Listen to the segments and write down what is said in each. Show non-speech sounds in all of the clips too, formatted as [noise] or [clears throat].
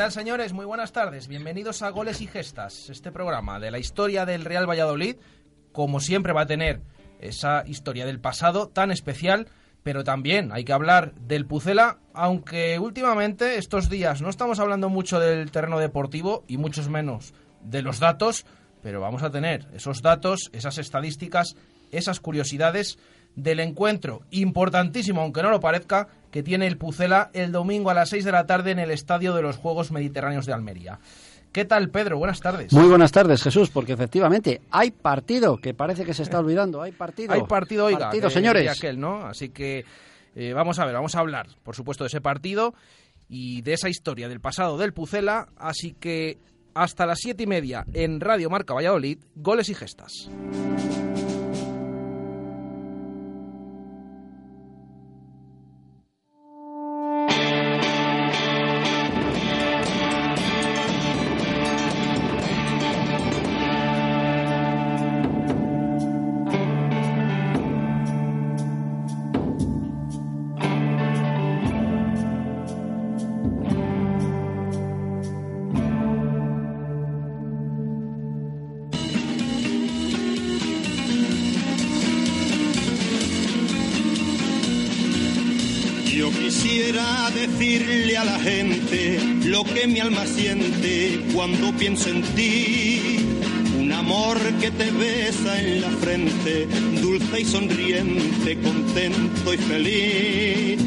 tal, señores? Muy buenas tardes. Bienvenidos a Goles y Gestas, este programa de la historia del Real Valladolid. Como siempre va a tener esa historia del pasado tan especial, pero también hay que hablar del Pucela, aunque últimamente estos días no estamos hablando mucho del terreno deportivo y muchos menos de los datos, pero vamos a tener esos datos, esas estadísticas, esas curiosidades del encuentro importantísimo, aunque no lo parezca, que tiene el Pucela el domingo a las 6 de la tarde en el Estadio de los Juegos Mediterráneos de Almería. ¿Qué tal, Pedro? Buenas tardes. Muy buenas tardes, Jesús, porque efectivamente hay partido, que parece que se está olvidando, hay partido. Hay partido, oiga. Partido, señores. Aquel, ¿no? Así que eh, vamos a ver, vamos a hablar, por supuesto, de ese partido y de esa historia del pasado del Pucela. Así que hasta las siete y media en Radio Marca Valladolid, goles y gestas. Dulce y sonriente, contento y feliz.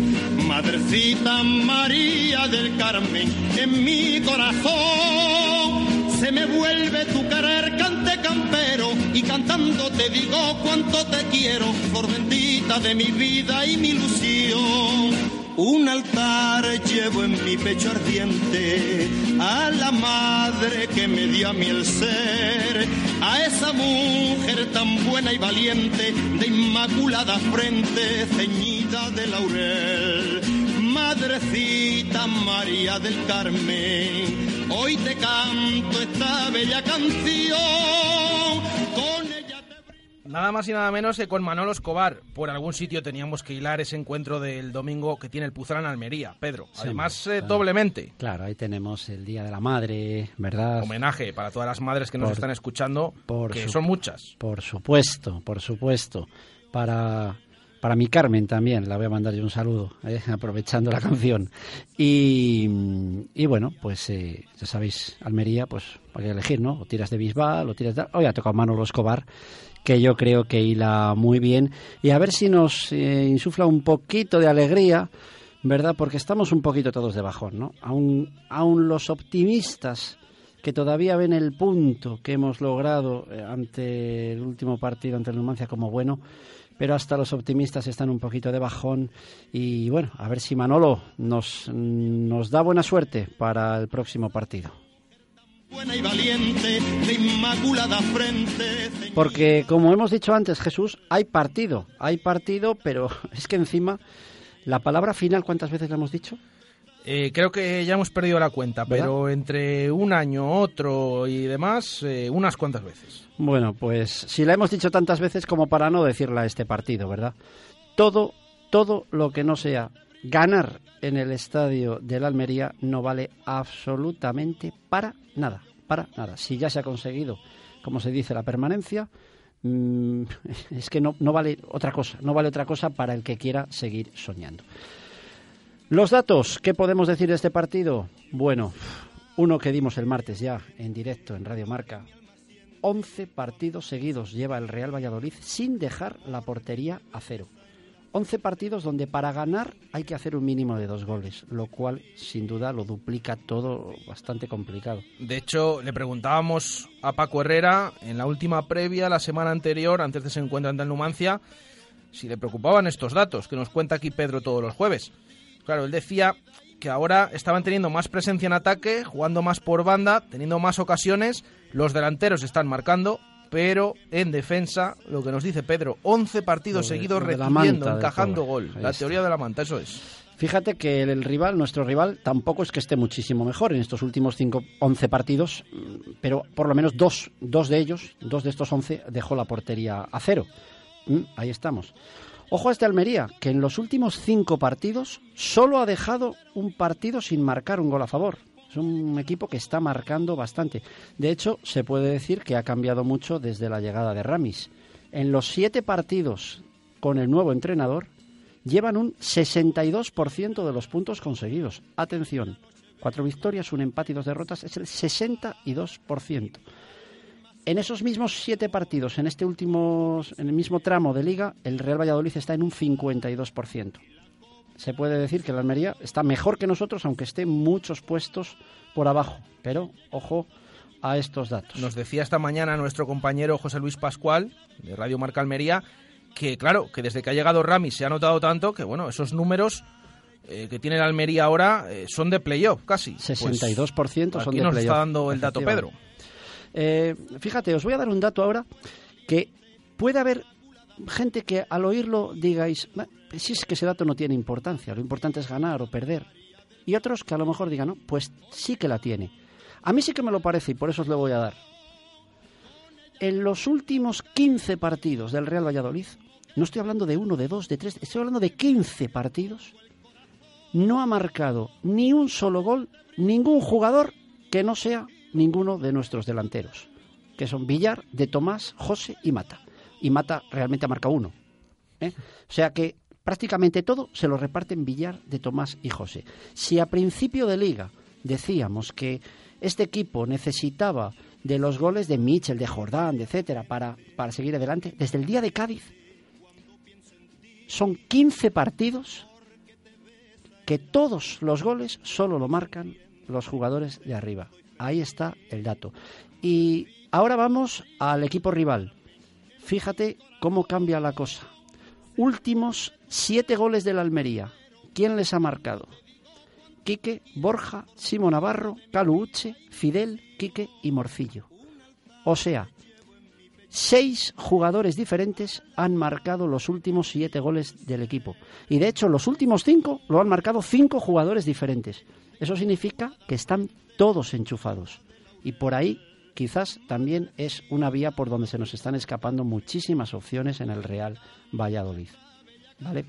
Madrecita María del Carmen, en mi corazón se me vuelve tu querer cante campero y cantando te digo cuánto te quiero, por bendita de mi vida y mi ilusión. Un altar llevo en mi pecho ardiente a la madre que me dio a mí el ser, a esa mujer tan buena y valiente, de inmaculada frente, ceñida de laurel. Madrecita María del Carmen, hoy te canto esta bella canción. Nada más y nada menos que con Manolo Escobar. Por algún sitio teníamos que hilar ese encuentro del domingo que tiene el Pucela en Almería, Pedro. Además, eh, doblemente. Claro, ahí tenemos el Día de la Madre, ¿verdad? Homenaje para todas las madres que nos están escuchando, por que su- son muchas. Por supuesto, por supuesto. Para, para mi Carmen también, la voy a mandar yo un saludo, ¿eh? [laughs] aprovechando la canción. Y, y bueno, pues eh, ya sabéis, Almería, pues hay que elegir, ¿no? O tiras de Bisbal, o tiras de... Hoy ha tocado Manolo Escobar, que yo creo que hila muy bien. Y a ver si nos eh, insufla un poquito de alegría, ¿verdad? Porque estamos un poquito todos de bajón, ¿no? Aún, aún los optimistas que todavía ven el punto que hemos logrado eh, ante el último partido ante el Numancia como bueno, pero hasta los optimistas están un poquito de bajón y bueno, a ver si Manolo nos, nos da buena suerte para el próximo partido. Buena y valiente, de inmaculada frente. Porque como hemos dicho antes, Jesús, hay partido, hay partido, pero [laughs] es que encima la palabra final, ¿cuántas veces la hemos dicho? Eh, creo que ya hemos perdido la cuenta, ¿Verdad? pero entre un año, otro y demás, eh, unas cuantas veces. Bueno, pues si la hemos dicho tantas veces como para no decirla a este partido, ¿verdad? Todo, todo lo que no sea ganar en el estadio de la Almería no vale absolutamente para nada, para nada. Si ya se ha conseguido, como se dice, la permanencia, mm, [laughs] es que no, no vale otra cosa, no vale otra cosa para el que quiera seguir soñando. Los datos, ¿qué podemos decir de este partido? Bueno, uno que dimos el martes ya en directo en Radio Marca, 11 partidos seguidos lleva el Real Valladolid sin dejar la portería a cero. 11 partidos donde para ganar hay que hacer un mínimo de dos goles, lo cual sin duda lo duplica todo bastante complicado. De hecho, le preguntábamos a Paco Herrera en la última previa, la semana anterior, antes de ese encuentro ante el Numancia, si le preocupaban estos datos que nos cuenta aquí Pedro todos los jueves. Claro, él decía que ahora estaban teniendo más presencia en ataque, jugando más por banda, teniendo más ocasiones, los delanteros están marcando, pero en defensa, lo que nos dice Pedro, 11 partidos de- seguidos de recibiendo, manta encajando gol. Ahí La está. teoría de la manta, eso es. Fíjate que el, el rival, nuestro rival, tampoco es que esté muchísimo mejor en estos últimos cinco, 11 partidos, mm, pero por lo menos dos, dos de ellos, dos de estos 11, dejó la portería a cero. Mm, ahí estamos. Ojo a este Almería, que en los últimos cinco partidos solo ha dejado un partido sin marcar un gol a favor. Es un equipo que está marcando bastante. De hecho, se puede decir que ha cambiado mucho desde la llegada de Ramis. En los siete partidos con el nuevo entrenador, llevan un 62% de los puntos conseguidos. Atención, cuatro victorias, un empate y dos derrotas, es el 62%. En esos mismos siete partidos, en este último, en el mismo tramo de liga, el Real Valladolid está en un 52% se puede decir que la Almería está mejor que nosotros, aunque esté muchos puestos por abajo. Pero ojo a estos datos. Nos decía esta mañana nuestro compañero José Luis Pascual, de Radio Marca Almería, que claro, que desde que ha llegado Rami se ha notado tanto que bueno, esos números eh, que tiene la Almería ahora eh, son de playoff casi. 62% pues, son de playoff. nos está dando el dato Pedro. Eh, fíjate, os voy a dar un dato ahora que puede haber gente que al oírlo digáis, si es que ese dato no tiene importancia, lo importante es ganar o perder. Y otros que a lo mejor digan, no, pues sí que la tiene. A mí sí que me lo parece y por eso os lo voy a dar. En los últimos 15 partidos del Real Valladolid, no estoy hablando de uno, de dos, de tres, estoy hablando de 15 partidos, no ha marcado ni un solo gol ningún jugador que no sea ninguno de nuestros delanteros, que son Villar, De Tomás, José y Mata. Y Mata realmente ha marcado uno. ¿eh? O sea que prácticamente todo se lo reparten Villar, de Tomás y José. Si a principio de liga decíamos que este equipo necesitaba de los goles de Mitchell, de Jordán, etcétera, para, para seguir adelante, desde el día de Cádiz son 15 partidos que todos los goles solo lo marcan los jugadores de arriba. Ahí está el dato. Y ahora vamos al equipo rival. Fíjate cómo cambia la cosa. Últimos siete goles de la Almería. ¿Quién les ha marcado? Quique, Borja, Simo Navarro, Caluche, Fidel, Quique y Morcillo. O sea, seis jugadores diferentes han marcado los últimos siete goles del equipo. Y de hecho, los últimos cinco lo han marcado cinco jugadores diferentes. Eso significa que están todos enchufados. Y por ahí quizás también es una vía por donde se nos están escapando muchísimas opciones en el Real Valladolid. ¿Vale?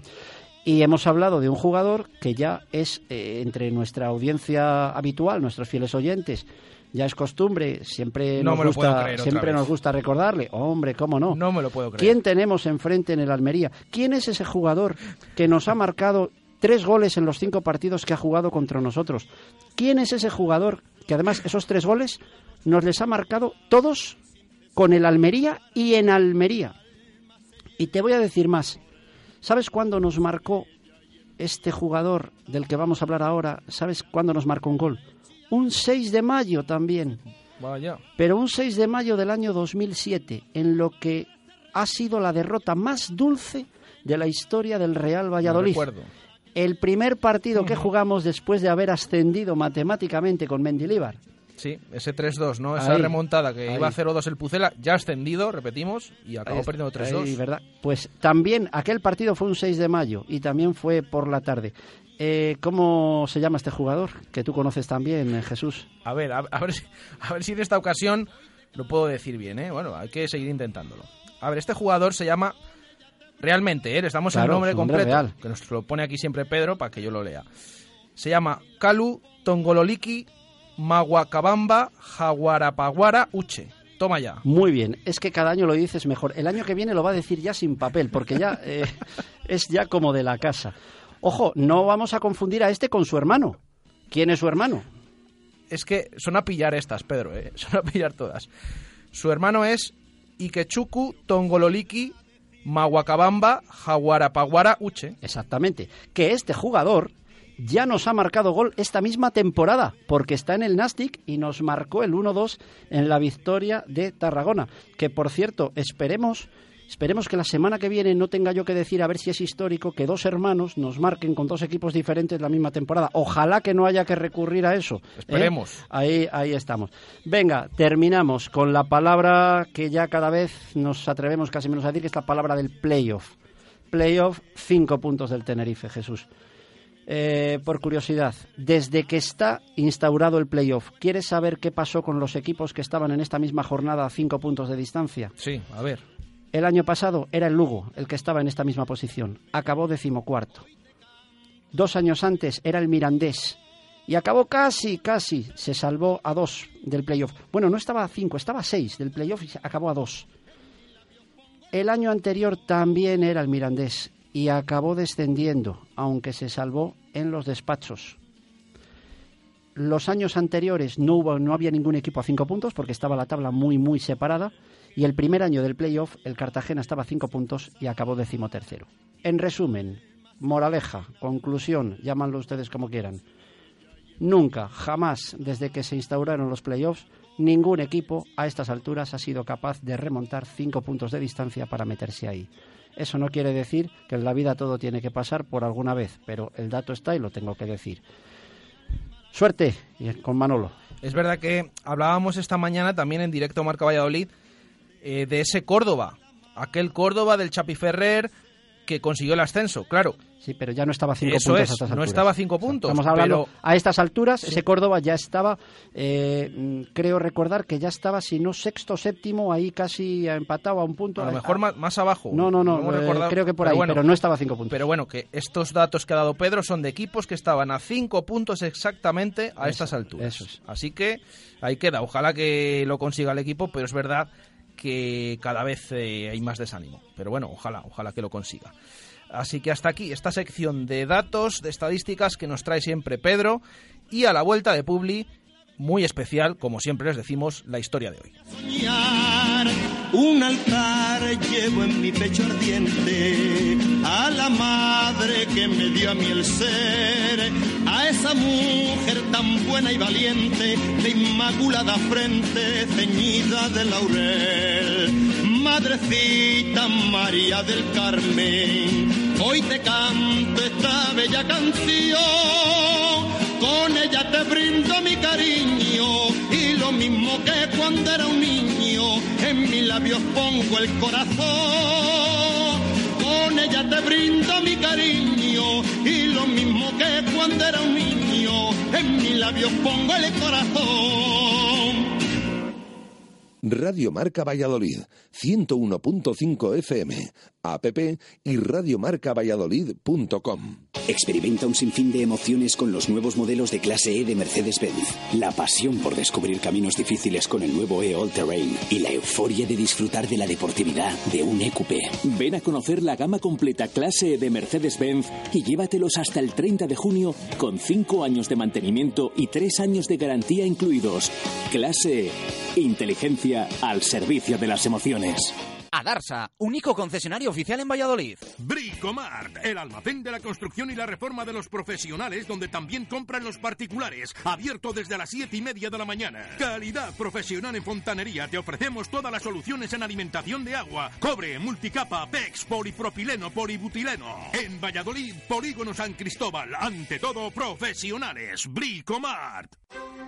Y hemos hablado de un jugador que ya es eh, entre nuestra audiencia habitual, nuestros fieles oyentes, ya es costumbre, siempre nos gusta, siempre nos gusta recordarle. Hombre, cómo no. No me lo puedo creer. ¿Quién tenemos enfrente en el Almería? ¿Quién es ese jugador que nos ha marcado tres goles en los cinco partidos que ha jugado contra nosotros? ¿Quién es ese jugador que además esos tres goles nos les ha marcado todos con el Almería y en Almería. Y te voy a decir más. ¿Sabes cuándo nos marcó este jugador del que vamos a hablar ahora? ¿Sabes cuándo nos marcó un gol? Un 6 de mayo también. Vaya. Pero un 6 de mayo del año 2007, en lo que ha sido la derrota más dulce de la historia del Real Valladolid. El primer partido que jugamos después de haber ascendido matemáticamente con Mendilibar. Sí, ese 3-2, ¿no? Esa remontada que iba a 0-2 el Pucela, ya ascendido, repetimos, y acabó perdiendo 3-2. ¿verdad? Pues también, aquel partido fue un 6 de mayo y también fue por la tarde. Eh, ¿Cómo se llama este jugador? Que tú conoces también, eh, Jesús. A ver, a, ver si, a ver si en esta ocasión lo puedo decir bien, ¿eh? Bueno, hay que seguir intentándolo. A ver, este jugador se llama realmente, ¿eh? Le damos el nombre completo, que nos lo pone aquí siempre Pedro para que yo lo lea. Se llama Kalu Tongololiki Maguacabamba, Jaguarapaguara, Uche. Toma ya. Muy bien, es que cada año lo dices mejor. El año que viene lo va a decir ya sin papel, porque ya eh, [laughs] es ya como de la casa. Ojo, no vamos a confundir a este con su hermano. ¿Quién es su hermano? Es que son a pillar estas, Pedro, ¿eh? [laughs] son a pillar todas. Su hermano es Ikechuku Tongololiki Maguacabamba Jaguarapaguara Uche. Exactamente. Que este jugador ya nos ha marcado gol esta misma temporada, porque está en el Nastic y nos marcó el 1-2 en la victoria de Tarragona. Que por cierto, esperemos, esperemos que la semana que viene no tenga yo que decir a ver si es histórico que dos hermanos nos marquen con dos equipos diferentes la misma temporada. Ojalá que no haya que recurrir a eso. ¿eh? Esperemos. Ahí, ahí estamos. Venga, terminamos con la palabra que ya cada vez nos atrevemos casi menos a decir, que es la palabra del playoff. Playoff, cinco puntos del Tenerife, Jesús. Eh, por curiosidad, desde que está instaurado el playoff, ¿quieres saber qué pasó con los equipos que estaban en esta misma jornada a cinco puntos de distancia? Sí, a ver. El año pasado era el Lugo el que estaba en esta misma posición. Acabó decimocuarto. Dos años antes era el Mirandés y acabó casi, casi, se salvó a dos del playoff. Bueno, no estaba a cinco, estaba a seis del playoff y acabó a dos. El año anterior también era el Mirandés y acabó descendiendo, aunque se salvó en los despachos. Los años anteriores no, hubo, no había ningún equipo a cinco puntos porque estaba la tabla muy, muy separada. Y el primer año del playoff, el Cartagena estaba a cinco puntos y acabó decimotercero. En resumen, moraleja, conclusión, llámanlo ustedes como quieran. Nunca, jamás, desde que se instauraron los playoffs, ningún equipo a estas alturas ha sido capaz de remontar cinco puntos de distancia para meterse ahí. Eso no quiere decir que en la vida todo tiene que pasar por alguna vez, pero el dato está y lo tengo que decir. Suerte con Manolo. Es verdad que hablábamos esta mañana también en directo Marca Valladolid eh, de ese Córdoba, aquel Córdoba del Chapi Ferrer que consiguió el ascenso, claro. Sí, pero ya no estaba a cinco puntos a estas alturas. No estaba a cinco puntos. estamos hablando a estas alturas, ese Córdoba ya estaba, eh, creo recordar que ya estaba, si no sexto, séptimo, ahí casi empatado a un punto. A lo mejor más, abajo. No, no, no, eh, creo que por ahí, pero no estaba a cinco puntos. Pero bueno, que estos datos que ha dado Pedro son de equipos que estaban a cinco puntos exactamente a estas alturas. Eso es. Así que ahí queda. Ojalá que lo consiga el equipo, pero es verdad que cada vez eh, hay más desánimo. Pero bueno, ojalá, ojalá que lo consiga. Así que hasta aquí esta sección de datos, de estadísticas que nos trae siempre Pedro y a la vuelta de Publi, muy especial, como siempre les decimos, la historia de hoy. Un altar llevo en mi pecho ardiente a la madre que me dio a mí el ser, a esa mujer tan buena y valiente, de inmaculada frente ceñida de laurel. Madrecita María del Carmen, hoy te canto esta bella canción, con ella te brindo mi cariño y lo mismo que cuando era un niño, en mis labios pongo el corazón, ella te brindo mi cariño y lo mismo que cuando era un niño, en mis labios pongo el corazón. Radio Marca Valladolid, 101.5 FM, app y radiomarcavalladolid.com. Experimenta un sinfín de emociones con los nuevos modelos de clase E de Mercedes-Benz. La pasión por descubrir caminos difíciles con el nuevo E All Terrain y la euforia de disfrutar de la deportividad de un EQP. Ven a conocer la gama completa clase E de Mercedes-Benz y llévatelos hasta el 30 de junio con 5 años de mantenimiento y 3 años de garantía incluidos. Clase E. Inteligencia al servicio de las emociones. Adarsa, único concesionario oficial en Valladolid. Bricomart, el almacén de la construcción y la reforma de los profesionales, donde también compran los particulares. Abierto desde las siete y media de la mañana. Calidad profesional en fontanería. Te ofrecemos todas las soluciones en alimentación de agua, cobre, multicapa, PEX, polipropileno, polibutileno. En Valladolid, Polígono San Cristóbal. Ante todo, profesionales. Bricomart.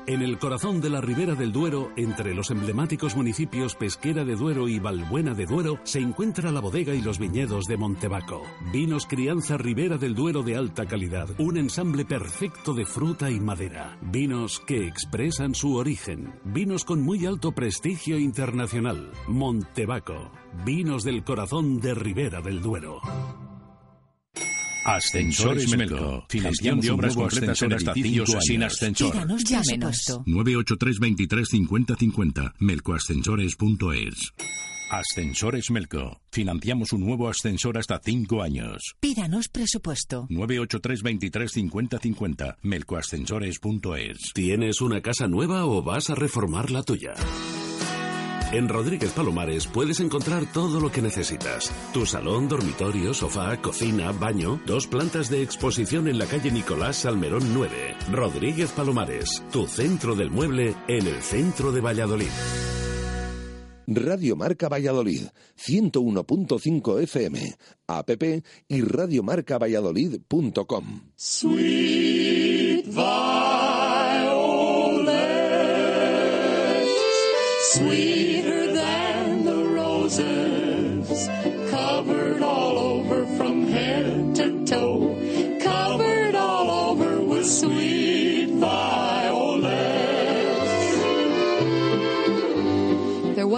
En el corazón de la Ribera del Duero, entre los emblemáticos municipios Pesquera de Duero y Valbuena de Duero, se encuentra la bodega y los viñedos de Montebaco. Vinos Crianza Ribera del Duero de alta calidad, un ensamble perfecto de fruta y madera. Vinos que expresan su origen. Vinos con muy alto prestigio internacional. Montebaco. Vinos del corazón de Ribera del Duero. Ascensores Melco. Financiación de obras completas en hasta 5 sin ascensor. Díganos ya menos. 983 23 50 50. Melcoascensores.es. Ascensores Melco. Financiamos un nuevo ascensor hasta 5 años. Pídanos presupuesto. 983 23 50 50. Melcoascensores.es. ¿Tienes una casa nueva o vas a reformar la tuya? En Rodríguez Palomares puedes encontrar todo lo que necesitas. Tu salón, dormitorio, sofá, cocina, baño, dos plantas de exposición en la calle Nicolás Salmerón 9. Rodríguez Palomares, tu centro del mueble en el centro de Valladolid. Radio Marca Valladolid, 101.5 FM, app y radiomarcavalladolid.com. Sweet violets, sweeter than the roses, covered all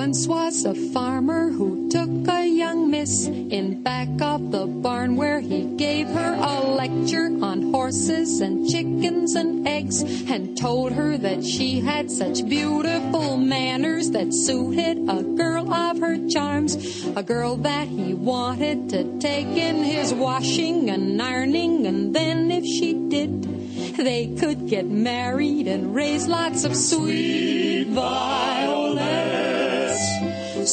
once was a farmer who took a young miss in back of the barn where he gave her a lecture on horses and chickens and eggs and told her that she had such beautiful manners that suited a girl of her charms, a girl that he wanted to take in his washing and ironing. And then if she did they could get married and raise lots of sweet violets,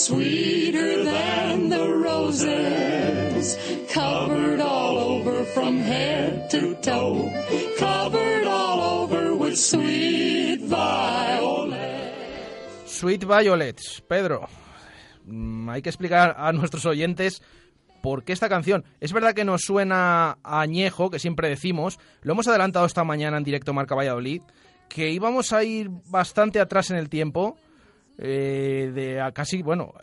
sweeter than the roses, covered all over from head to toe, covered all over with sweet violets. Sweet Violets, Pedro. mm, Hay que explicar a nuestros oyentes por qué esta canción. Es verdad que nos suena añejo, que siempre decimos. Lo hemos adelantado esta mañana en directo Marca Valladolid, que íbamos a ir bastante atrás en el tiempo. Eh, de a casi, bueno,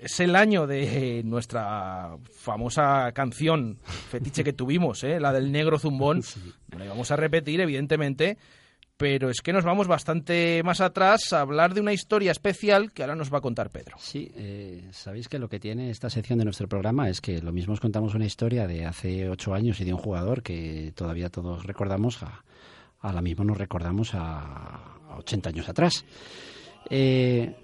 es el año de nuestra famosa canción fetiche que tuvimos, ¿eh? la del negro zumbón. [laughs] No la vamos a repetir, evidentemente, pero es que nos vamos bastante más atrás a hablar de una historia especial que ahora nos va a contar Pedro. Sí, eh, sabéis que lo que tiene esta sección de nuestro programa es que lo mismo os contamos una historia de hace ocho años y de un jugador que todavía todos recordamos, a, a la misma nos recordamos a, a 80 años atrás. Eh,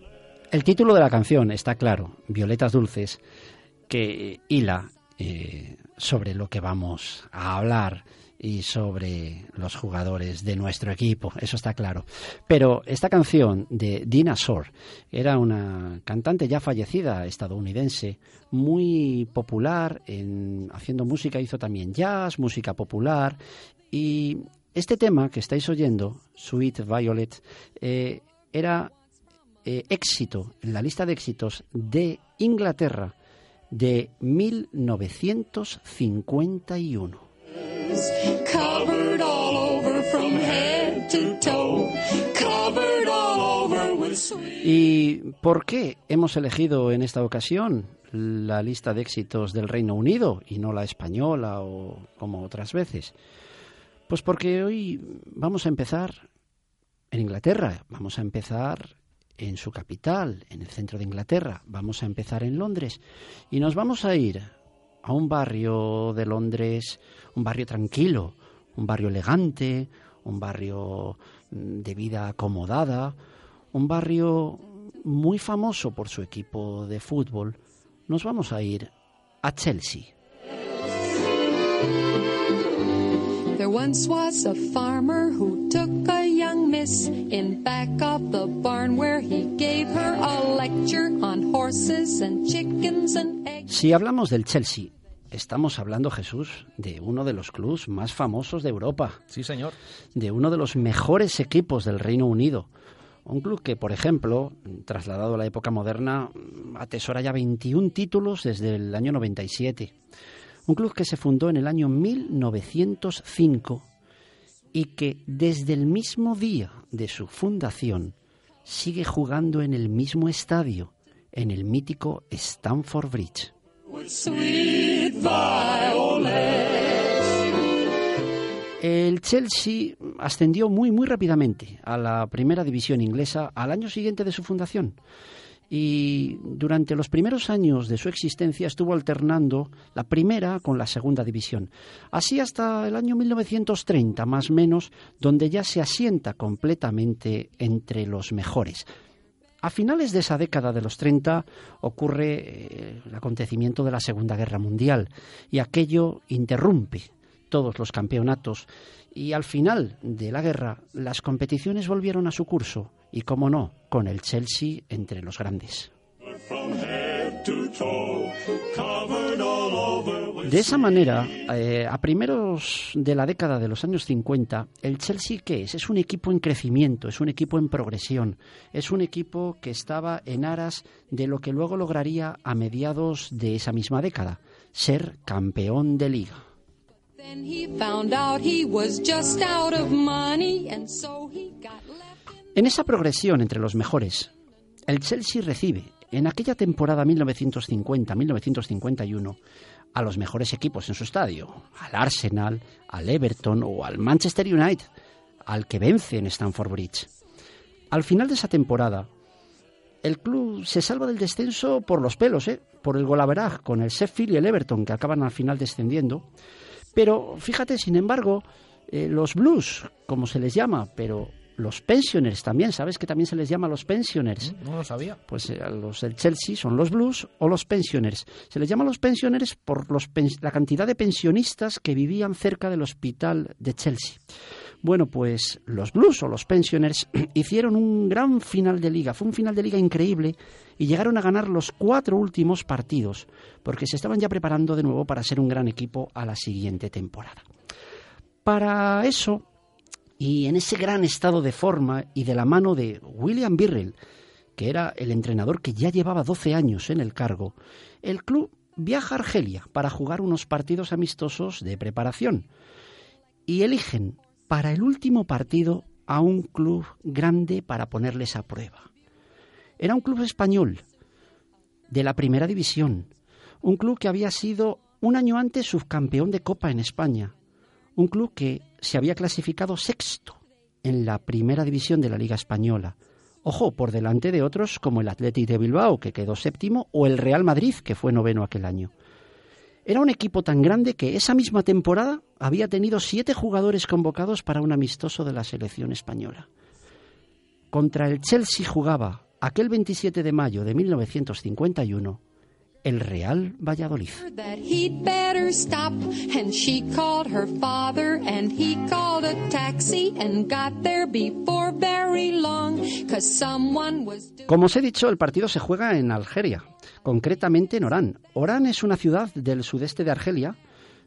el título de la canción está claro, Violetas Dulces, que hila eh, sobre lo que vamos a hablar y sobre los jugadores de nuestro equipo, eso está claro. Pero esta canción de Dina Shore era una cantante ya fallecida estadounidense, muy popular en haciendo música, hizo también jazz, música popular y este tema que estáis oyendo, Sweet Violet, eh, era eh, éxito en la lista de éxitos de Inglaterra de 1951. Covered all over from head to toe, covered all over with sweet. ¿Y por qué hemos elegido en esta ocasión la lista de éxitos del Reino Unido y no la española o como otras veces? Pues porque hoy vamos a empezar en Inglaterra, vamos a empezar en su capital, en el centro de Inglaterra, vamos a empezar en Londres y nos vamos a ir a un barrio de Londres, un barrio tranquilo, un barrio elegante, un barrio mm, de vida acomodada, un barrio muy famoso por su equipo de fútbol. Nos vamos a ir a Chelsea. Miss in back of the barn where he gave her a lecture on horses and chickens and eggs. Si hablamos del Chelsea, estamos hablando, Jesús, de uno de los clubes más famosos de Europa. Sí, señor. De uno de los mejores equipos del Reino Unido. Un club que, por ejemplo, trasladado a la época moderna, atesora ya 21 títulos desde el año 97. Un club que se fundó en el año 1905 y que desde el mismo día de su fundación sigue jugando en el mismo estadio, en el mítico Stamford Bridge. El Chelsea ascendió muy muy rápidamente a la primera división inglesa al año siguiente de su fundación y durante los primeros años de su existencia estuvo alternando la primera con la segunda división. Así hasta el año 1930, más o menos, donde ya se asienta completamente entre los mejores. A finales de esa década de los 30 ocurre eh, el acontecimiento de la Segunda Guerra Mundial y aquello interrumpe todos los campeonatos y al final de la guerra las competiciones volvieron a su curso y, como no, con el Chelsea entre los grandes. De esa manera, eh, a primeros de la década de los años 50, el Chelsea, ¿qué es? Es un equipo en crecimiento, es un equipo en progresión, es un equipo que estaba en aras de lo que luego lograría a mediados de esa misma década, ser campeón de liga. En esa progresión entre los mejores, el Chelsea recibe en aquella temporada 1950-1951 a los mejores equipos en su estadio, al Arsenal, al Everton o al Manchester United, al que vence en Stamford Bridge. Al final de esa temporada, el club se salva del descenso por los pelos, ¿eh? por el golaveraj con el Sheffield y el Everton, que acaban al final descendiendo. Pero fíjate, sin embargo, eh, los Blues, como se les llama, pero los pensioners también, ¿sabes que también se les llama los pensioners? Mm, No lo sabía. Pues eh, los del Chelsea son los Blues o los pensioners. Se les llama los pensioners por los la cantidad de pensionistas que vivían cerca del hospital de Chelsea. Bueno, pues los Blues o los pensioners [clears throat] hicieron un gran final de liga. Fue un final de liga increíble y llegaron a ganar los cuatro últimos partidos porque se estaban ya preparando de nuevo para ser un gran equipo a la siguiente temporada. Para eso, y en ese gran estado de forma y de la mano de William Birrell, que era el entrenador que ya llevaba 12 años en el cargo, el club viaja a Argelia para jugar unos partidos amistosos de preparación y eligen para el último partido a un club grande para ponerles a prueba. Era un club español de la primera división, un club que había sido un año antes subcampeón de Copa en España, un club que se había clasificado sexto en la primera división de la Liga Española. Ojo, por delante de otros como el Athletic de Bilbao, que quedó séptimo, o el Real Madrid, que fue noveno aquel año. Era un equipo tan grande que esa misma temporada había tenido siete jugadores convocados para un amistoso de la selección española. Contra el Chelsea jugaba aquel 27 de mayo de 1951 el Real Valladolid. Como os he dicho, el partido se juega en Algeria, concretamente en Orán. Orán es una ciudad del sudeste de Argelia,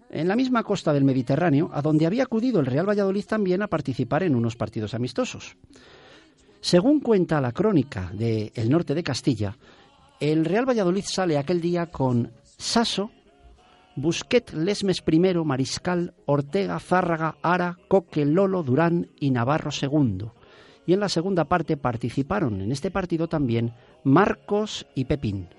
en la misma costa del Mediterráneo, a donde había acudido el Real Valladolid también a participar en unos partidos amistosos. Según cuenta la crónica de El Norte de Castilla, el Real Valladolid sale aquel día con Sasso, Busquet, Lesmes I, Mariscal, Ortega, Zárraga, Ara, Coque, Lolo, Durán y Navarro II. Y en la segunda parte participaron en este partido también Marcos y Pepín.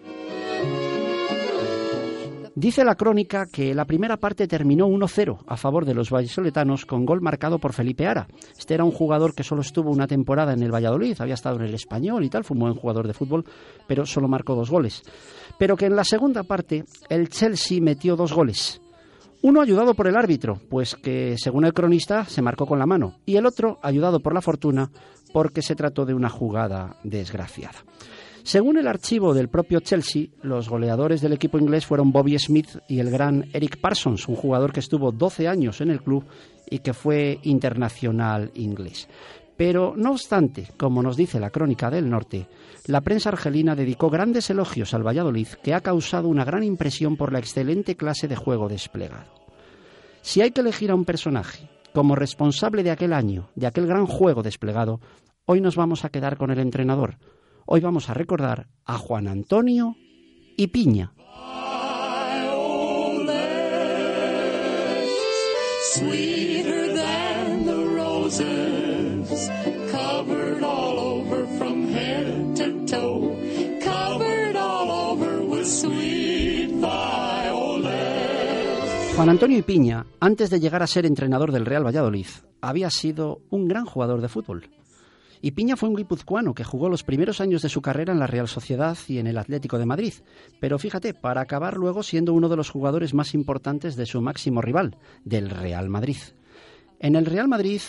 Dice la crónica que la primera parte terminó 1-0 a favor de los vallisoletanos con gol marcado por Felipe Ara. Este era un jugador que solo estuvo una temporada en el Valladolid, había estado en el español y tal, fue un buen jugador de fútbol, pero solo marcó dos goles. Pero que en la segunda parte el Chelsea metió dos goles. Uno ayudado por el árbitro, pues que según el cronista se marcó con la mano, y el otro ayudado por la fortuna porque se trató de una jugada desgraciada. Según el archivo del propio Chelsea, los goleadores del equipo inglés fueron Bobby Smith y el gran Eric Parsons, un jugador que estuvo 12 años en el club y que fue internacional inglés. Pero, no obstante, como nos dice la crónica del norte, la prensa argelina dedicó grandes elogios al Valladolid, que ha causado una gran impresión por la excelente clase de juego desplegado. Si hay que elegir a un personaje como responsable de aquel año, de aquel gran juego desplegado, hoy nos vamos a quedar con el entrenador. Hoy vamos a recordar a Juan Antonio y Piña. Sweeter than the roses, covered all over from head to toe, covered all over with sweet violets. Juan Antonio y Piña, antes de llegar a ser entrenador del Real Valladolid, había sido un gran jugador de fútbol. Y Piña fue un guipuzcoano que jugó los primeros años de su carrera en la Real Sociedad y en el Atlético de Madrid. Pero fíjate, para acabar luego siendo uno de los jugadores más importantes de su máximo rival, del Real Madrid. En el Real Madrid,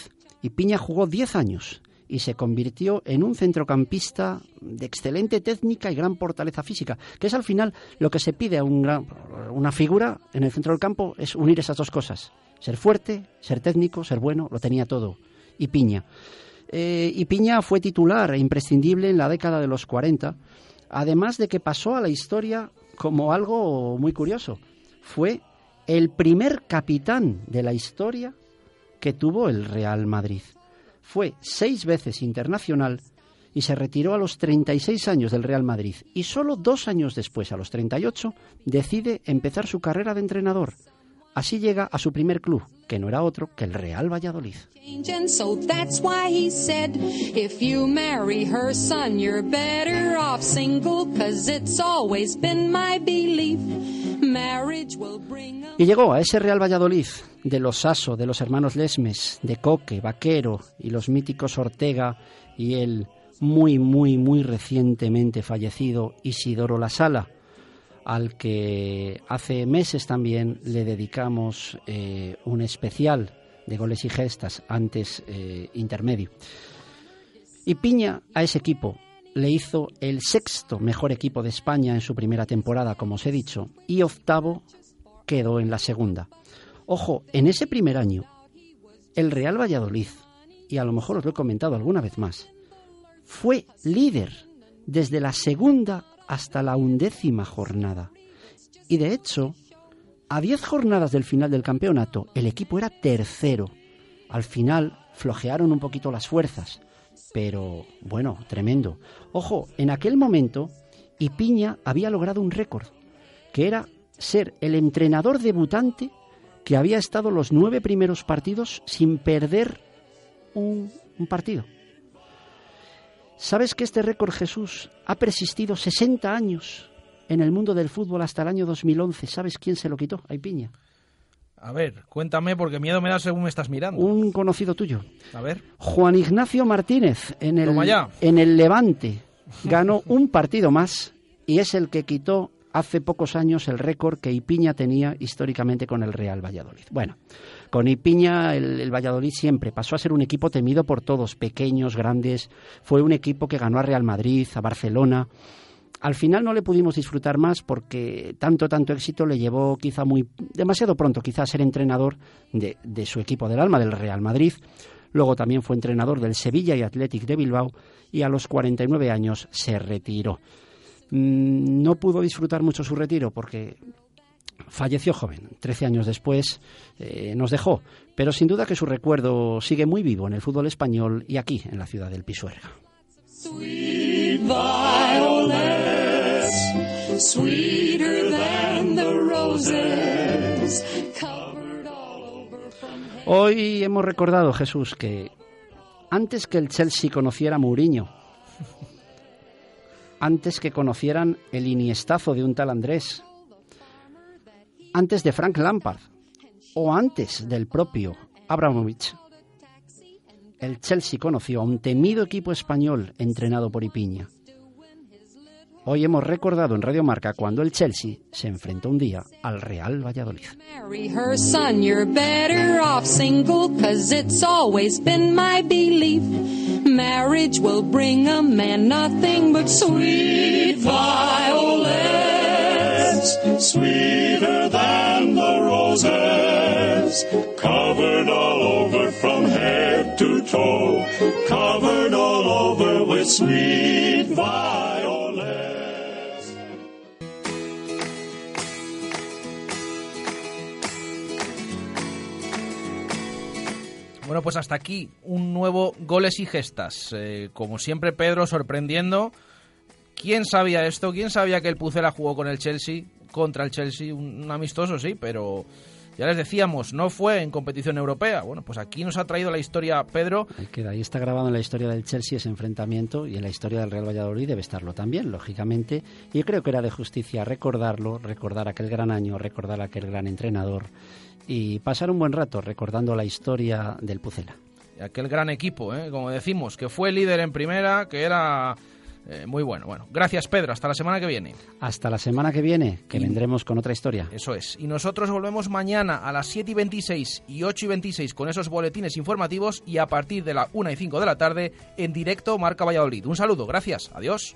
y Piña jugó 10 años y se convirtió en un centrocampista de excelente técnica y gran fortaleza física, que es al final lo que se pide a una figura en el centro del campo, es unir esas dos cosas. Ser fuerte, ser técnico, ser bueno, lo tenía todo. Y Piña. Eh, y Piña fue titular e imprescindible en la década de los 40, además de que pasó a la historia como algo muy curioso. Fue el primer capitán de la historia que tuvo el Real Madrid. Fue seis veces internacional y se retiró a los 36 años del Real Madrid. Y solo dos años después, a los 38, decide empezar su carrera de entrenador. Así llega a su primer club, que no era otro que el Real Valladolid. Y llegó a ese Real Valladolid de los Sasso, de los hermanos Lesmes, de Coque, Vaquero y los míticos Ortega y el muy, muy, muy recientemente fallecido Isidoro La Sala, al que hace meses también le dedicamos eh, un especial de goles y gestas, antes eh, intermedio. Y Piña a ese equipo le hizo el sexto mejor equipo de España en su primera temporada, como os he dicho, y octavo quedó en la segunda. Ojo, en ese primer año, el Real Valladolid, y a lo mejor os lo he comentado alguna vez más, fue líder desde la segunda hasta la undécima jornada. Y de hecho, a diez jornadas del final del campeonato, el equipo era tercero. Al final flojearon un poquito las fuerzas, pero bueno, tremendo. Ojo, en aquel momento, Ipiña había logrado un récord, que era ser el entrenador debutante que había estado los nueve primeros partidos sin perder un, un partido. ¿Sabes que este récord, Jesús, ha persistido 60 años en el mundo del fútbol hasta el año 2011? ¿Sabes quién se lo quitó? Hay piña. A ver, cuéntame porque miedo me da según me estás mirando. Un conocido tuyo. A ver. Juan Ignacio Martínez en el, en el Levante ganó un partido más y es el que quitó hace pocos años el récord que Ipiña tenía históricamente con el Real Valladolid. Bueno, con Ipiña el, Valladolid siempre pasó a ser un equipo temido por todos, pequeños, grandes. Fue un equipo que ganó a Real Madrid, a Barcelona. Al final no le pudimos disfrutar más porque tanto, tanto éxito le llevó quizá muy demasiado pronto, quizá a ser entrenador de, de su equipo del alma, del Real Madrid. Luego también fue entrenador del Sevilla y Athletic de Bilbao y a los 49 años se retiró. Mm, No pudo disfrutar mucho su retiro porque falleció joven, 13 años después eh, nos dejó, pero sin duda que su recuerdo sigue muy vivo en el fútbol español y aquí en la ciudad del Pisuerga. Sweet violets, sweeter than the roses, covered all over from Hoy hemos recordado, Jesús, que antes que el Chelsea conociera a Mourinho, antes que conocieran el iniestazo de un tal Andrés, antes de Frank Lampard o antes del propio Abramovich, el Chelsea conoció a un temido equipo español entrenado por Ipiña. Hoy hemos recordado en Radio Marca cuando el Chelsea se enfrentó un día al Real Valladolid. marry covered all over from head to toe, covered all over with sweet. Bueno, pues hasta aquí un nuevo goles y gestas. Eh, como siempre, Pedro sorprendiendo. ¿Quién sabía esto? ¿Quién sabía que el Pucela jugó con el Chelsea? Contra el Chelsea, un amistoso, sí, pero ya les decíamos, no fue en competición europea. Bueno, pues aquí nos ha traído la historia Pedro. Ahí queda, ahí está grabado en la historia del Chelsea ese enfrentamiento y en la historia del Real Valladolid debe estarlo también, lógicamente. Y creo que era de justicia recordarlo, recordar aquel gran año, recordar aquel gran entrenador y pasar un buen rato recordando la historia del Pucela. Aquel gran equipo, ¿eh? como decimos, que fue líder en primera, que era eh, muy bueno. Bueno, gracias Pedro, hasta la semana que viene. Hasta la semana que viene, que Y- vendremos con otra historia. Eso es. Y nosotros volvemos mañana a las 7 y 26 y 8 y 26 con esos boletines informativos y a partir de la 1 y 5 de la tarde en directo Marca Valladolid. Un saludo, gracias, adiós.